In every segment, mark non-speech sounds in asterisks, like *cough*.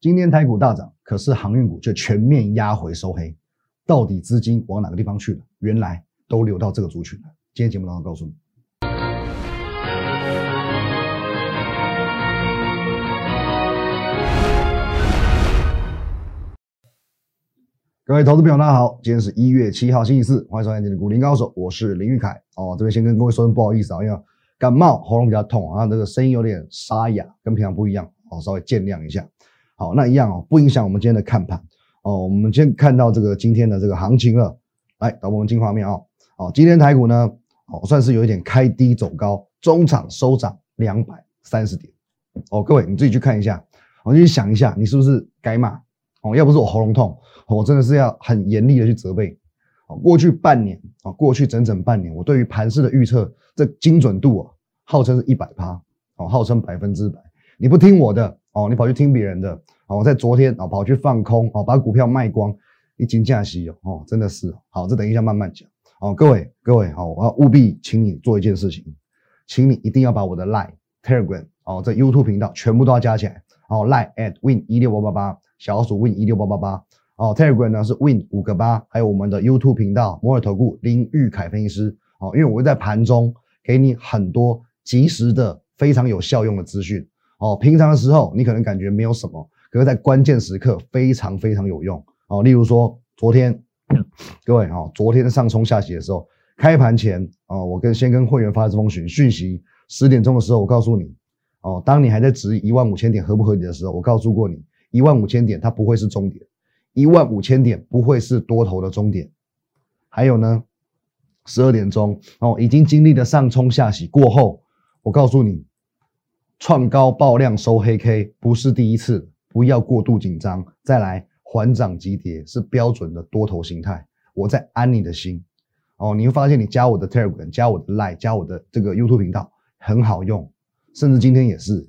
今天台股大涨，可是航运股却全面压回收黑，到底资金往哪个地方去了？原来都流到这个族群了。今天节目当中告诉你。各位投资朋友，大家好，今天是一月七号，星期四，欢迎收看今天的股林高手，我是林玉凯。哦，这边先跟各位说声不好意思啊，因为感冒，喉咙比较痛啊，这个声音有点沙哑，跟平常不一样，哦，稍微见谅一下。好，那一样哦，不影响我们今天的看盘哦。我们先看到这个今天的这个行情了，来，导播们进画面哦。哦，今天台股呢，哦，算是有一点开低走高，中场收涨两百三十点。哦，各位你自己去看一下，我就去想一下，你是不是该骂？哦，要不是我喉咙痛，我真的是要很严厉的去责备。哦，过去半年啊，过去整整半年，我对于盘势的预测，这精准度啊，号称是一百趴，哦，号称百分之百。你不听我的，哦，你跑去听别人的，哦，在昨天啊，跑去放空，哦，把股票卖光，一惊价息哦，哦，真的是好，这等一下慢慢讲。哦，各位各位，好，我要务必请你做一件事情，请你一定要把我的 Line、Telegram，哦，这 YouTube 频道全部都要加起来。哦，Line at win 一六八八八。小鼠 win 一六八八八哦，Telegram 呢是 win 五个八，还有我们的 YouTube 频道摩尔投顾林玉凯分析师哦，因为我会在盘中给你很多及时的非常有效用的资讯哦，平常的时候你可能感觉没有什么，可是在关键时刻非常非常有用哦，例如说昨天 *clears throat* 各位哦，昨天上冲下洗的时候，开盘前哦，我跟先跟会员发这封讯讯息，十点钟的时候我告诉你哦，当你还在质疑一万五千点合不合理的时候，我告诉过你。一万五千点，它不会是终点；一万五千点不会是多头的终点。还有呢，十二点钟哦，已经经历了上冲下洗过后，我告诉你，创高爆量收黑 K 不是第一次，不要过度紧张。再来，缓涨急跌是标准的多头形态。我在安你的心哦，你会发现你加我的 Telegram，加我的 Line，加我的这个 YouTube 频道很好用，甚至今天也是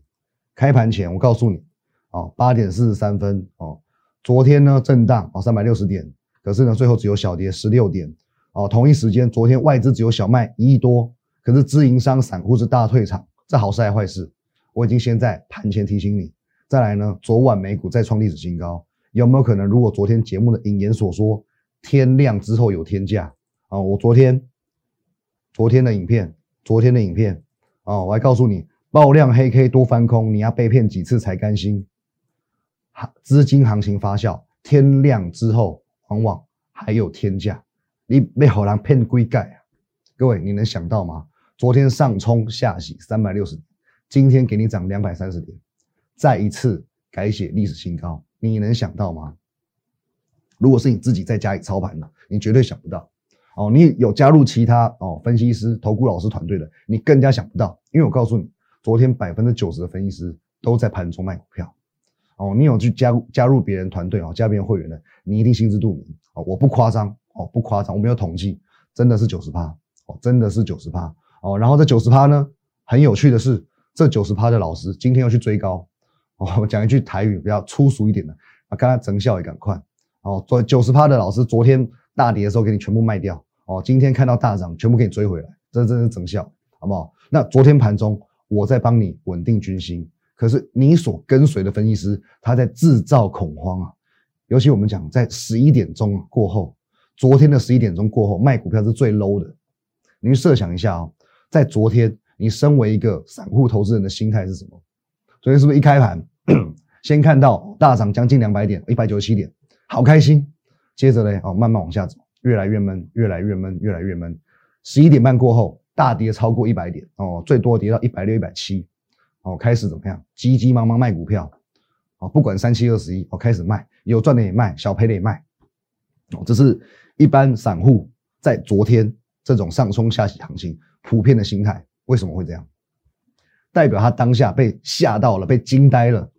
开盘前，我告诉你。哦，八点四十三分哦，昨天呢震荡哦三百六十点，可是呢最后只有小跌十六点哦。同一时间，昨天外资只有小卖一亿多，可是自营商散户是大退场，这好事还是坏事？我已经先在盘前提醒你。再来呢，昨晚美股再创历史新高，有没有可能？如果昨天节目的引言所说，天亮之后有天价啊？我昨天昨天的影片，昨天的影片哦，我还告诉你，爆量黑 K 多翻空，你要被骗几次才甘心？资金行情发酵，天亮之后往往还有天价，你被好人骗归盖啊！各位，你能想到吗？昨天上冲下洗三百六十，今天给你涨两百三十点，再一次改写历史新高，你能想到吗？如果是你自己在家里操盘的，你绝对想不到哦。你有加入其他哦分析师、投顾老师团队的，你更加想不到，因为我告诉你，昨天百分之九十的分析师都在盘中卖股票。哦，你有去加加入别人团队哦，加别人会员的，你一定心知肚明哦。我不夸张哦，不夸张，我没有统计，真的是九十趴哦，真的是九十趴哦。然后这九十趴呢，很有趣的是，这九十趴的老师今天要去追高哦。我讲一句台语比较粗俗一点的啊，刚刚整效也赶快哦。昨九十趴的老师昨天大跌的时候给你全部卖掉哦，今天看到大涨全部给你追回来，这真是整效，好不好？那昨天盘中我在帮你稳定军心。可是你所跟随的分析师，他在制造恐慌啊！尤其我们讲在十一点钟过后，昨天的十一点钟过后卖股票是最 low 的。你设想一下哦，在昨天，你身为一个散户投资人的心态是什么？昨天是不是一开盘，*clears throat* 先看到大涨将近两百点，一百九十七点，好开心。接着呢，哦，慢慢往下走，越来越闷，越来越闷，越来越闷。十一点半过后，大跌超过一百点，哦，最多跌到一百六、一百七。哦，开始怎么样？急急忙忙卖股票，哦，不管三七二十一，哦，开始卖，有赚的也卖，小赔的也卖，哦，这是一般散户在昨天这种上冲下洗行情普遍的心态。为什么会这样？代表他当下被吓到了，被惊呆了。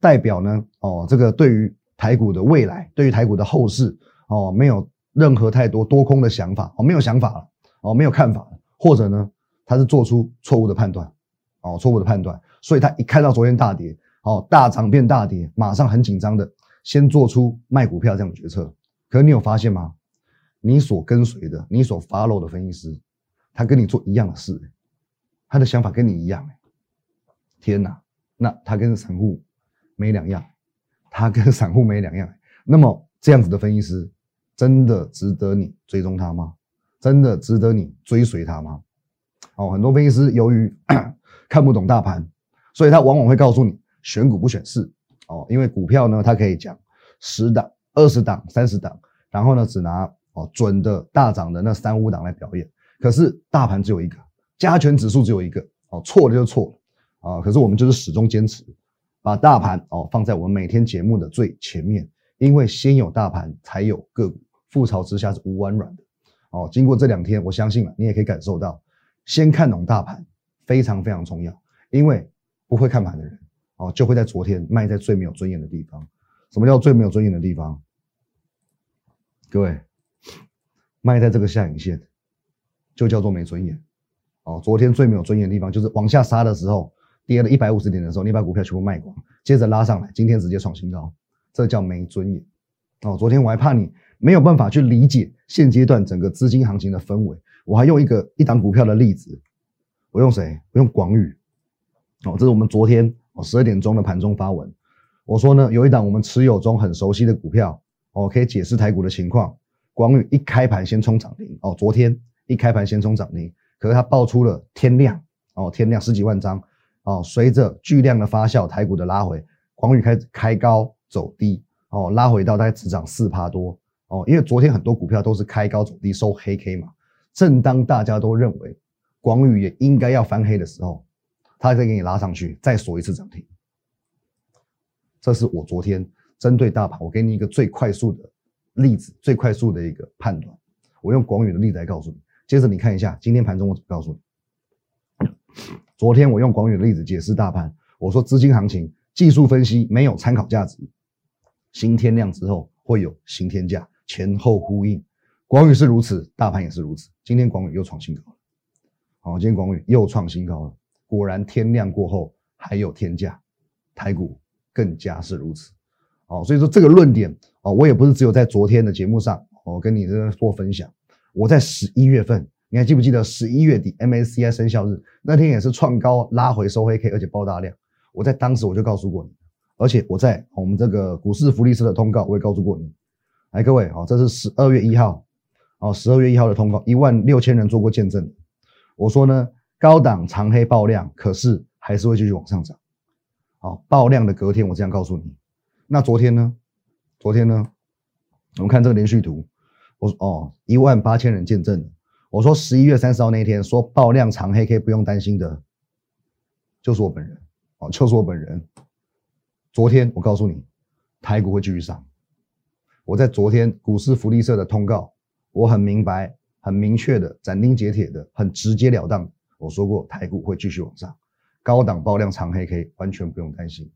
代表呢，哦，这个对于台股的未来，对于台股的后市，哦，没有任何太多多空的想法，哦，没有想法了，哦，没有看法了，或者呢，他是做出错误的判断。哦，错误的判断，所以他一看到昨天大跌，哦，大涨变大跌，马上很紧张的先做出卖股票这样的决策。可是你有发现吗？你所跟随的，你所 follow 的分析师，他跟你做一样的事，他的想法跟你一样，天哪，那他跟散户没两样，他跟散户没两样。那么这样子的分析师，真的值得你追踪他吗？真的值得你追随他吗？哦，很多分析师由于 *coughs* 看不懂大盘，所以他往往会告诉你选股不选市。哦，因为股票呢，它可以讲十档、二十档、三十档，然后呢，只拿哦准的大涨的那三五档来表演。可是大盘只有一个，加权指数只有一个。哦，错了就错了啊！可是我们就是始终坚持把大盘哦放在我们每天节目的最前面，因为先有大盘才有个股，覆巢之下是无完卵的。哦，经过这两天，我相信了，你也可以感受到，先看懂大盘非常非常重要。因为不会看盘的人，哦，就会在昨天卖在最没有尊严的地方。什么叫最没有尊严的地方？各位，卖在这个下影线，就叫做没尊严。哦，昨天最没有尊严的地方就是往下杀的时候，跌了一百五十点的时候，你把股票全部卖光，接着拉上来，今天直接创新高，这叫没尊严。哦，昨天我还怕你。没有办法去理解现阶段整个资金行情的氛围，我还用一个一档股票的例子，我用谁？我用广宇。哦，这是我们昨天哦十二点钟的盘中发文，我说呢有一档我们持有中很熟悉的股票，哦可以解释台股的情况。广宇一开盘先冲涨停，哦昨天一开盘先冲涨停，可是它爆出了天量，哦天量十几万张，哦随着巨量的发酵，台股的拉回，广宇开始开高走低，哦拉回到大概只涨四趴多。哦，因为昨天很多股票都是开高走低收黑 K 嘛，正当大家都认为广宇也应该要翻黑的时候，它再给你拉上去，再锁一次涨停。这是我昨天针对大盘，我给你一个最快速的例子，最快速的一个判断。我用广宇的例子来告诉你。接着你看一下今天盘中我怎么告诉你。昨天我用广宇的例子解释大盘，我说资金行情技术分析没有参考价值，新天量之后会有新天价。前后呼应，广宇是如此，大盘也是如此。今天广宇又创新高了，好，今天广宇又创新高了。果然天亮过后还有天价，台股更加是如此。好，所以说这个论点哦，我也不是只有在昨天的节目上我跟你这做分享。我在十一月份，你还记不记得十一月底 MSCI 生效日那天也是创高拉回收黑 K，而且爆大量。我在当时我就告诉过你，而且我在我们这个股市福利社的通告我也告诉过你。来，各位，好，这是十二月一号，哦，十二月一号的通告，一万六千人做过见证。我说呢，高档长黑爆量，可是还是会继续往上涨。好，爆量的隔天，我这样告诉你。那昨天呢？昨天呢？我们看这个连续图，我说哦，一万八千人见证。我说十一月三十号那一天说爆量长黑 K 不用担心的，就是我本人，哦，就是我本人。昨天我告诉你，台股会继续上。我在昨天股市福利社的通告，我很明白、很明确的、斩钉截铁的、很直截了当，我说过台股会继续往上，高档爆量长黑 K，完全不用担心，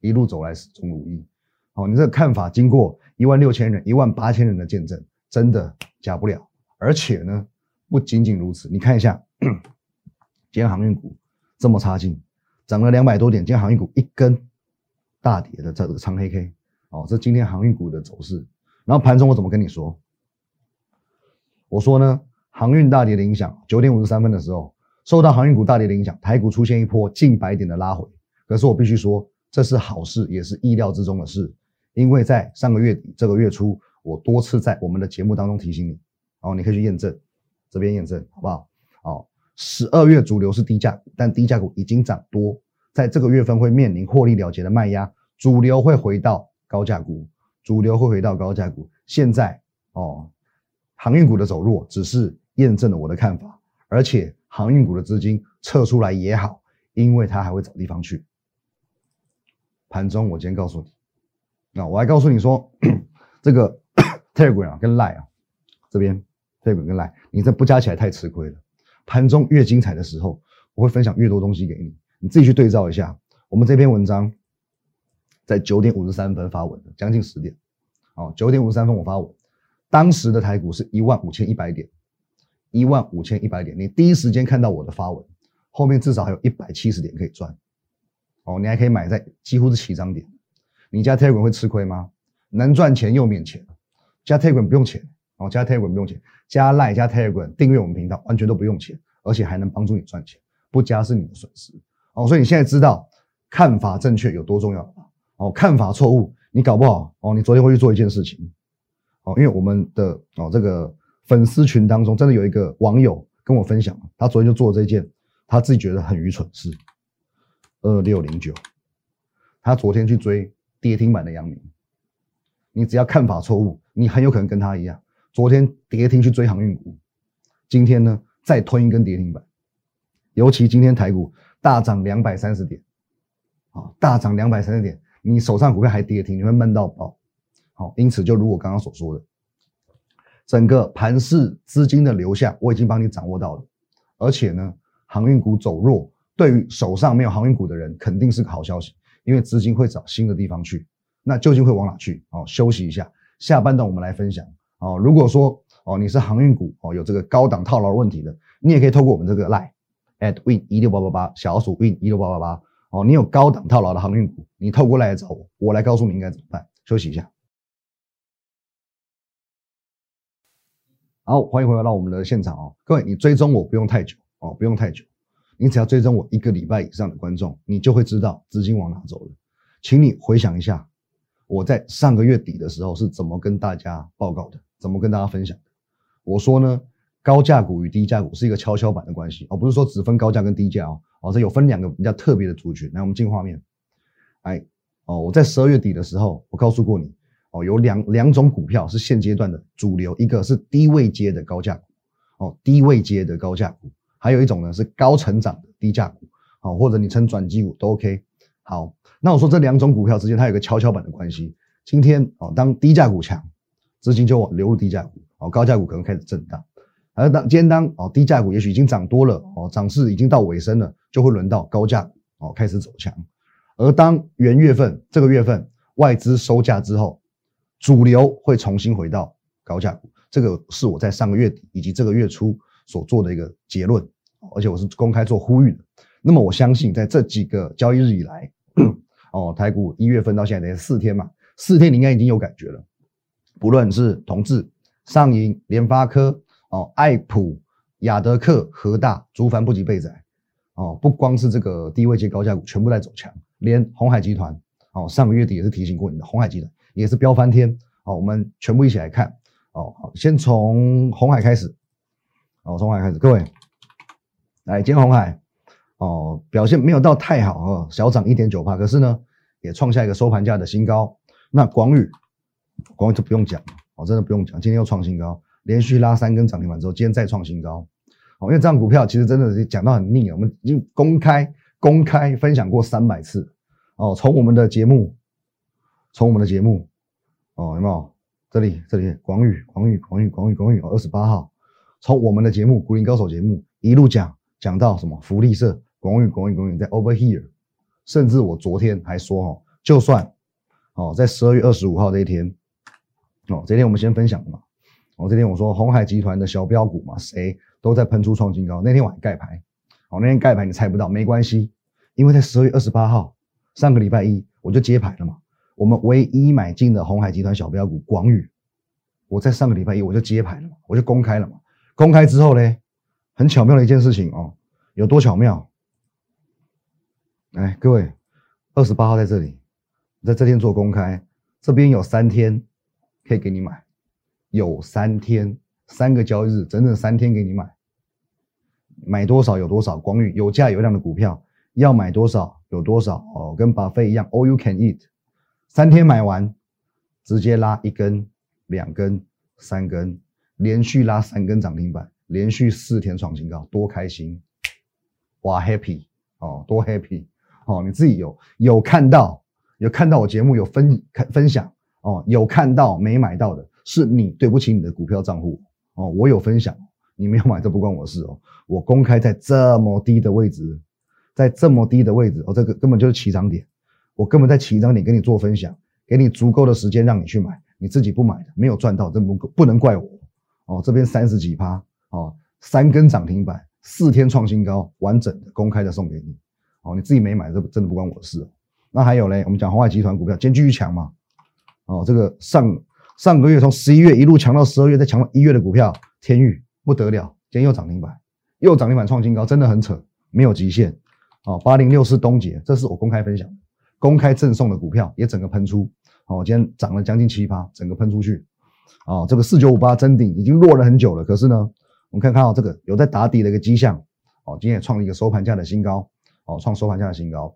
一路走来始终如一。好，你这个看法经过一万六千人、一万八千人的见证，真的假不了。而且呢，不仅仅如此，你看一下，今天航运股这么差劲，涨了两百多点，今天航运股一根大跌的这个长黑 K。哦，这今天航运股的走势，然后盘中我怎么跟你说？我说呢，航运大跌的影响，九点五十三分的时候，受到航运股大跌的影响，台股出现一波近百点的拉回。可是我必须说，这是好事，也是意料之中的事，因为在上个月底、这个月初，我多次在我们的节目当中提醒你，哦，你可以去验证，这边验证好不好？哦，十二月主流是低价，但低价股已经涨多，在这个月份会面临获利了结的卖压，主流会回到。高价股主流会回到高价股，现在哦，航运股的走弱只是验证了我的看法，而且航运股的资金撤出来也好，因为它还会找地方去。盘中我今天告诉你，那我还告诉你说，*clears throat* 这个 *coughs* Telegram 跟 Line 啊，这边 Telegram 跟 Line，你这不加起来太吃亏了。盘中越精彩的时候，我会分享越多东西给你，你自己去对照一下。我们这篇文章。在九点五十三分发文的，将近十点，哦，九点五十三分我发文，当时的台股是一万五千一百点，一万五千一百点，你第一时间看到我的发文，后面至少还有一百七十点可以赚，哦，你还可以买在几乎是起涨点，你加 Telegram 会吃亏吗？能赚钱又免钱，加 Telegram 不用钱，哦，加 Telegram 不用钱，加 Line 加 Telegram 订阅我们频道完全都不用钱，而且还能帮助你赚钱，不加是你的损失，哦，所以你现在知道看法正确有多重要了吧？哦，看法错误，你搞不好哦，你昨天会去做一件事情，哦，因为我们的哦这个粉丝群当中真的有一个网友跟我分享，他昨天就做这件他自己觉得很愚蠢事，二六零九，他昨天去追跌停板的阳明，你只要看法错误，你很有可能跟他一样，昨天跌停去追航运股，今天呢再吞一根跌停板，尤其今天台股大涨两百三十点，啊，大涨两百三十点。你手上股票还跌停，你会闷到爆。好，因此就如我刚刚所说的，整个盘市资金的流向我已经帮你掌握到了。而且呢，航运股走弱，对于手上没有航运股的人肯定是个好消息，因为资金会找新的地方去。那究竟会往哪去？哦，休息一下，下半段我们来分享。哦，如果说哦你是航运股哦有这个高档套牢的问题的，你也可以透过我们这个 line at win 一六八八八小鼠 win 一六八八八。哦，你有高档套牢的航运股，你透过来找我，我来告诉你应该怎么办。休息一下。好，欢迎回来到我们的现场哦，各位，你追踪我不用太久哦，不用太久，你只要追踪我一个礼拜以上的观众，你就会知道资金往哪走了。请你回想一下，我在上个月底的时候是怎么跟大家报告的，怎么跟大家分享的。我说呢，高价股与低价股是一个跷跷板的关系哦，不是说只分高价跟低价哦。哦，这有分两个比较特别的族群。来，我们进画面。哎，哦，我在十二月底的时候，我告诉过你，哦，有两两种股票是现阶段的主流，一个是低位接的高价股，哦，低位接的高价股，还有一种呢是高成长的低价股，哦，或者你称转机股都 OK。好，那我说这两种股票之间它有个跷跷板的关系。今天哦，当低价股强，资金就往流入低价股，哦，高价股可能开始震荡。而当今天当哦低价股也许已经涨多了，哦，涨势已经到尾声了。就会轮到高价哦开始走强，而当元月份这个月份外资收价之后，主流会重新回到高价股，这个是我在上个月底以及这个月初所做的一个结论，而且我是公开做呼吁的。那么我相信在这几个交易日以来，*clears throat* 哦台股一月份到现在四天嘛，四天你应该已经有感觉了，不论是同志、上银、联发科、哦爱普、亚德克、和大、竹凡不及备载。哦，不光是这个低位接高价股全部在走强，连红海集团哦，上个月底也是提醒过你的，红海集团也是飙翻天。哦，我们全部一起来看。哦，先从红海开始。哦，从红海开始，各位，来，今天红海哦表现没有到太好哦，小涨一点九帕，可是呢也创下一个收盘价的新高。那广宇，广宇就不用讲了哦，真的不用讲，今天又创新高，连续拉三根涨停板之后，今天再创新高哦。因为这样股票其实真的是讲到很腻了，我们已经公开公开分享过三百次哦。从我们的节目，从我们的节目哦，有没有？这里这里广宇广宇广宇广宇广宇二十八号，从我们的节目《股林高手》节目一路讲讲到什么福利社广宇广宇广宇在 Over Here，甚至我昨天还说哦，就算哦在十二月二十五号这一天哦，这天我们先分享嘛。哦，这天我说红海集团的小标股嘛，谁？都在喷出创新高。那天晚上盖牌，好，那天盖牌你猜不到，没关系，因为在十二月二十八号，上个礼拜一我就接牌了嘛。我们唯一买进的红海集团小标股广宇，我在上个礼拜一我就接牌了嘛，我就公开了嘛。公开之后呢，很巧妙的一件事情哦，有多巧妙？来，各位，二十八号在这里，在这天做公开，这边有三天可以给你买，有三天。三个交易日，整整三天给你买，买多少有多少。广宇有价有量的股票，要买多少有多少哦，跟巴菲一样，all you can eat。三天买完，直接拉一根、两根、三根，连续拉三根涨停板，连续四天创新高，多开心！哇，happy 哦，多 happy 哦！你自己有有看到，有看到我节目有分分享哦，有看到没买到的，是你对不起你的股票账户。哦，我有分享，你没有买，这不关我事哦。我公开在这么低的位置，在这么低的位置，哦，这个根本就是起涨点，我根本在起涨点跟你做分享，给你足够的时间让你去买，你自己不买的，没有赚到，这不不能怪我。哦，这边三十几趴，哦，三根涨停板，四天创新高，完整的公开的送给你。哦，你自己没买，这真的不关我的事。那还有嘞，我们讲红海集团股票，今天继续强嘛？哦，这个上。上个月从十一月一路强到十二月，再强到一月的股票，天域不得了，今天又涨停板，又涨停板创新高，真的很扯，没有极限。哦，八零六四东杰，这是我公开分享，公开赠送的股票也整个喷出，哦，今天涨了将近七八，整个喷出去，哦，这个四九五八真顶已经落了很久了，可是呢，我们可以看到这个有在打底的一个迹象，哦，今天也创了一个收盘价的新高，哦，创收盘价的新高，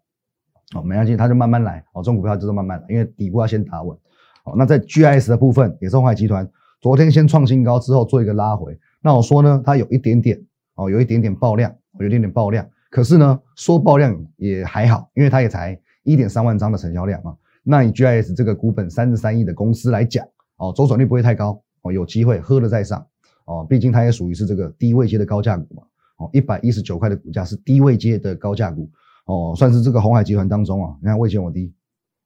哦，没关系，它就慢慢来，哦，这种股票就是慢慢来，因为底部要先打稳，哦，那在 GIS 的部分也是红海集团，昨天先创新高之后做一个拉回，那我说呢，它有一点点，哦，有一点点爆量，有一点点爆量，可是呢，说爆量也还好，因为它也才。一点三万张的成交量啊，那以 GIS 这个股本三十三亿的公司来讲，哦，周转率不会太高哦，有机会喝了再上哦，毕竟它也属于是这个低位阶的高价股嘛，哦，一百一十九块的股价是低位阶的高价股哦，算是这个红海集团当中啊，你看位阶我低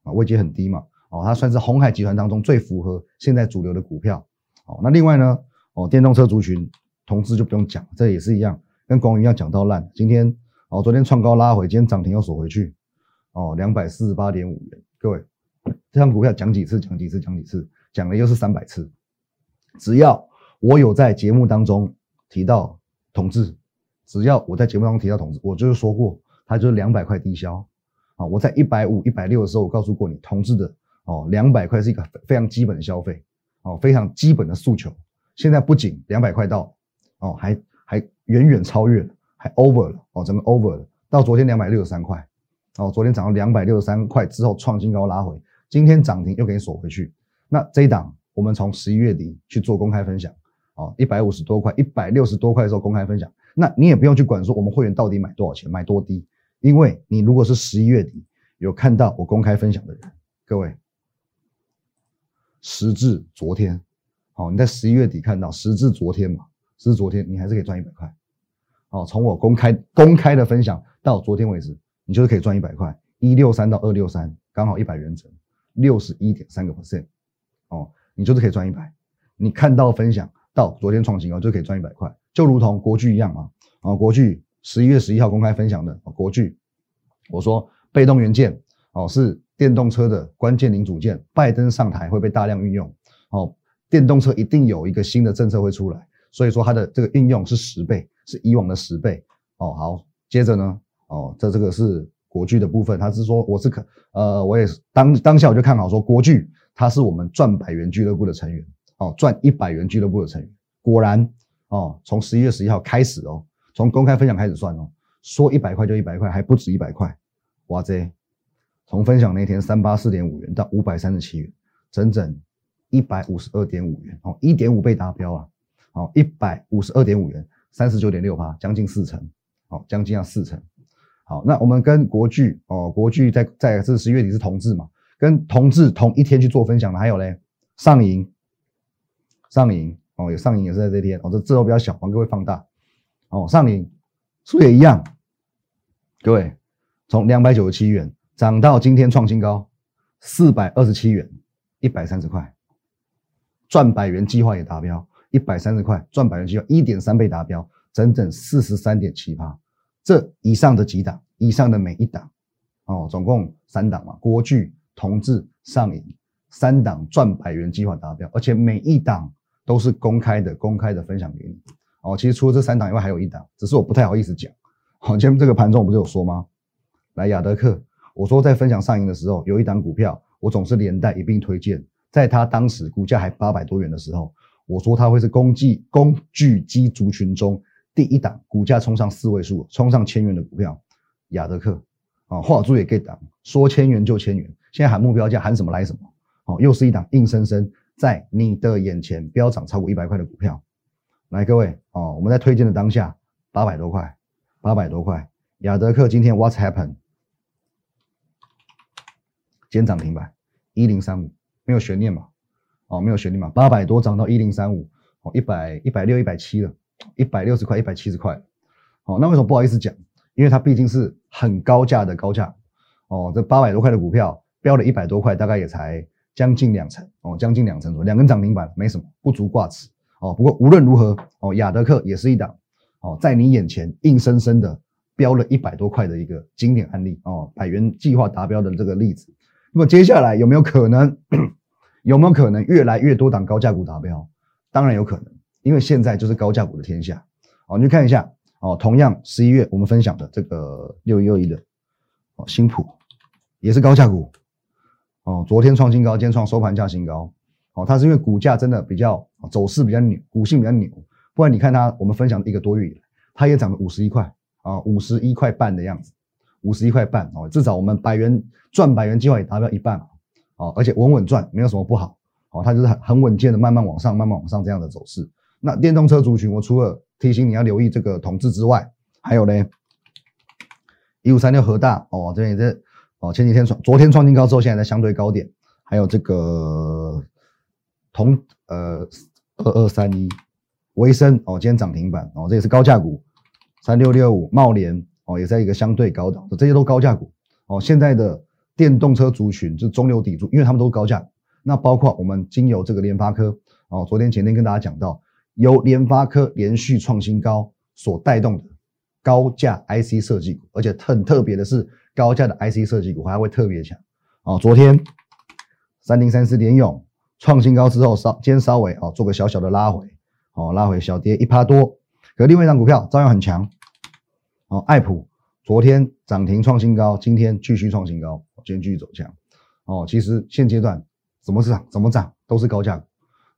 啊，位阶很低嘛，哦，它算是红海集团当中最符合现在主流的股票哦，那另外呢，哦，电动车族群同志就不用讲，这也是一样，跟光宇一样讲到烂，今天哦，昨天创高拉回，今天涨停又锁回去。哦，两百四十八点五元，各位，这张股票讲几次，讲几次，讲几次，讲了又是三百次。只要我有在节目当中提到同志，只要我在节目当中提到同志，我就是说过，它就是两百块低消。啊，我在一百五、一百六的时候，我告诉过你，同志的哦，两百块是一个非常基本的消费，哦，非常基本的诉求。现在不仅两百块到，哦，还还远远超越了，还 over 了，哦，整个 over 了，到昨天两百六十三块。哦，昨天涨到两百六十三块之后创新高拉回，今天涨停又给你锁回去。那这一档我们从十一月底去做公开分享，哦，一百五十多块、一百六十多块的时候公开分享，那你也不用去管说我们会员到底买多少钱、买多低，因为你如果是十一月底有看到我公开分享的人，各位，时至昨天，好，你在十一月底看到时至昨天嘛，时至昨天你还是可以赚一百块，哦，从我公开公开的分享到昨天为止。你就是可以赚一百块，一六三到二六三，刚好一百元整，六十一点三个 percent，哦，你就是可以赚一百。你看到分享到昨天创新高就可以赚一百块，就如同国巨一样啊，啊，国巨十一月十一号公开分享的国巨，我说被动元件哦是电动车的关键零组件，拜登上台会被大量运用，哦，电动车一定有一个新的政策会出来，所以说它的这个应用是十倍，是以往的十倍，哦，好，接着呢。哦，这这个是国巨的部分，他是说我是可呃，我也是当当下我就看好说国巨，他是我们赚百元俱乐部的成员哦，赚一百元俱乐部的成员，果然哦，从十一月十一号开始哦，从公开分享开始算哦，说一百块就一百块，还不止一百块，哇塞，从分享那天三八四点五元到五百三十七元，整整一百五十二点五元哦，一点五倍达标啊，哦，一百五十二点五元，三十九点六八，将近四成，哦，将近要四成。好，那我们跟国巨哦，国巨在在这十月底是同志嘛，跟同志同一天去做分享的，还有嘞上银，上影哦，有上影也是在这天哦，这字都比较小，帮各位放大。哦，上银数也一样，各位从两百九十七元涨到今天创新高四百二十七元，一百三十块，赚百元计划也达标，一百三十块赚百元计划一点三倍达标，整整四十三点七八。这以上的几档，以上的每一档，哦，总共三档嘛，国巨、同志、上影三档赚百元计划达标，而且每一档都是公开的，公开的分享给你。哦，其实除了这三档以外，还有一档，只是我不太好意思讲。好，今天这个盘中我不是有说吗？来亚德克，我说在分享上影的时候，有一档股票，我总是连带一并推荐，在它当时股价还八百多元的时候，我说它会是工具工具机族群中。第一档股价冲上四位数，冲上千元的股票，亚德克啊，华住也给档，说千元就千元，现在喊目标价，喊什么来什么，哦，又是一档硬生生在你的眼前飙涨超过一百块的股票，来各位哦，我们在推荐的当下八百多块，八百多块，亚德克今天 What's happened？今天涨停板一零三五，没有悬念嘛？哦，没有悬念嘛？八百多涨到一零三五，哦，一百一百六一百七了。一百六十块，一百七十块，好，那为什么不好意思讲？因为它毕竟是很高价的高价，哦，这八百多块的股票飙了一百多块，大概也才将近两成，哦，将近两成左右，两根涨停板没什么，不足挂齿，哦，不过无论如何，哦，亚德克也是一档，哦，在你眼前硬生生的标了一百多块的一个经典案例，哦，百元计划达标的这个例子，那么接下来有没有可能？*clears throat* 有没有可能越来越多档高价股达标？当然有可能。因为现在就是高价股的天下，哦，你去看一下哦。同样十一月我们分享的这个六一二一的哦，新普也是高价股哦。昨天创新高，今天创收盘价新高哦。它是因为股价真的比较走势比较扭，股性比较扭，不然你看它，我们分享一个多月以来，它也涨了五十一块啊，五十一块半的样子，五十一块半哦，至少我们百元赚百元计划也达到一半哦，而且稳稳赚，没有什么不好哦。它就是很很稳健的慢慢往上，慢慢往上这样的走势。那电动车族群，我除了提醒你要留意这个统治之外，还有呢，一五三六核大哦，这边也是哦，前几天创，昨天创新高之后，现在在相对高点，还有这个同呃二二三一维生哦，今天涨停板哦，这也是高价股，三六六五茂联哦，也在一个相对高档，这些都高价股哦。现在的电动车族群是中流砥柱，因为他们都是高价，那包括我们经由这个联发科哦，昨天前天跟大家讲到。由联发科连续创新高所带动的高价 IC 设计股，而且很特别的是，高价的 IC 设计股还会特别强哦。昨天三零三四联勇创新高之后，稍今天稍微哦做个小小的拉回，哦拉回小跌一趴多。可另外一张股票照样很强哦，爱普昨天涨停创新高，今天继续创新高，今天继续走强哦。其实现阶段怎么涨怎么涨都是高价股。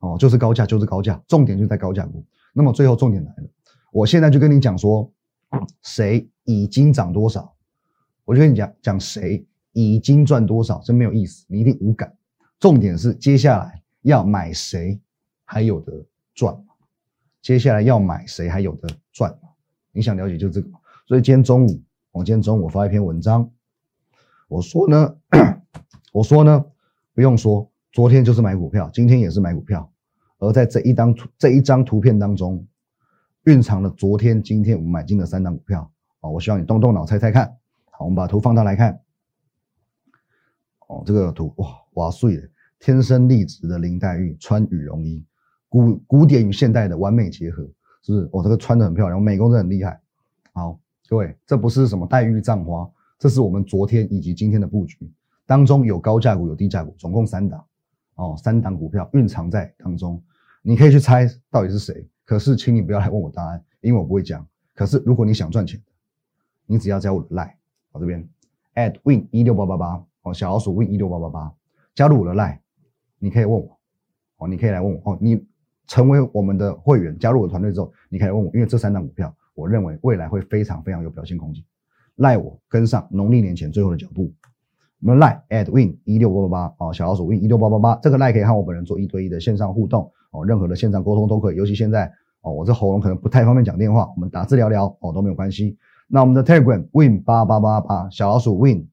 哦，就是高价，就是高价，重点就在高价股。那么最后重点来了，我现在就跟你讲说，谁已经涨多少，我就跟你讲讲谁已经赚多少，真没有意思，你一定无感。重点是接下来要买谁还有的赚接下来要买谁还有的赚你想了解就这个所以今天中午，我今天中午发一篇文章，我说呢，我说呢，不用说。昨天就是买股票，今天也是买股票，而在这一张图这一张图片当中，蕴藏了昨天、今天我们买进的三张股票啊！我希望你动动脑猜猜看。好，我们把图放大来看。哦，这个图哇哇碎的，天生丽质的林黛玉穿羽绒衣，古古典与现代的完美结合，是不是？我这个穿的很漂亮，美工真的很厉害。好，各位，这不是什么黛玉葬花，这是我们昨天以及今天的布局当中有高价股有低价股，总共三档。哦，三档股票蕴藏在当中，你可以去猜到底是谁。可是，请你不要来问我答案，因为我不会讲。可是，如果你想赚钱，你只要加我的 line，我这边 at win 一六八八八，哦，小老鼠 win 一六八八八，加入我的 Lie，你可以问我，哦，你可以来问我，哦，你成为我们的会员，加入我的团队之后，你可以问我，因为这三档股票，我认为未来会非常非常有表现空间，赖我跟上农历年前最后的脚步。我们 line at win 一六八八八哦，小老鼠 win 一六八八八，这个 Lie 可以和我本人做一对一的线上互动哦，任何的线上沟通都可以。尤其现在哦，我这喉咙可能不太方便讲电话，我们打字聊聊哦都没有关系。那我们的 telegram win 八八八八，小老鼠 win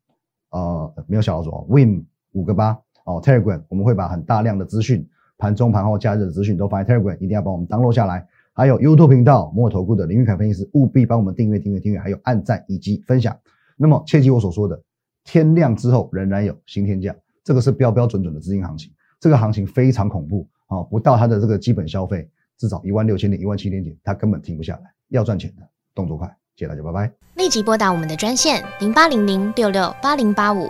呃没有小老鼠哦，win 五个八哦 telegram 我们会把很大量的资讯，盘中盘后假日的资讯都放在 telegram，一定要帮我们 download 下来。还有 YouTube 频道摩尔投顾的林玉凯分析师，务必帮我们订阅订阅订阅，还有按赞以及分享。那么切记我所说的。天亮之后仍然有新天价，这个是标标准准的资金行情，这个行情非常恐怖啊！不到它的这个基本消费，至少一万六千点、一万七千点，它根本停不下来。要赚钱的，动作快！谢谢大家，拜拜。立即拨打我们的专线零八零零六六八零八五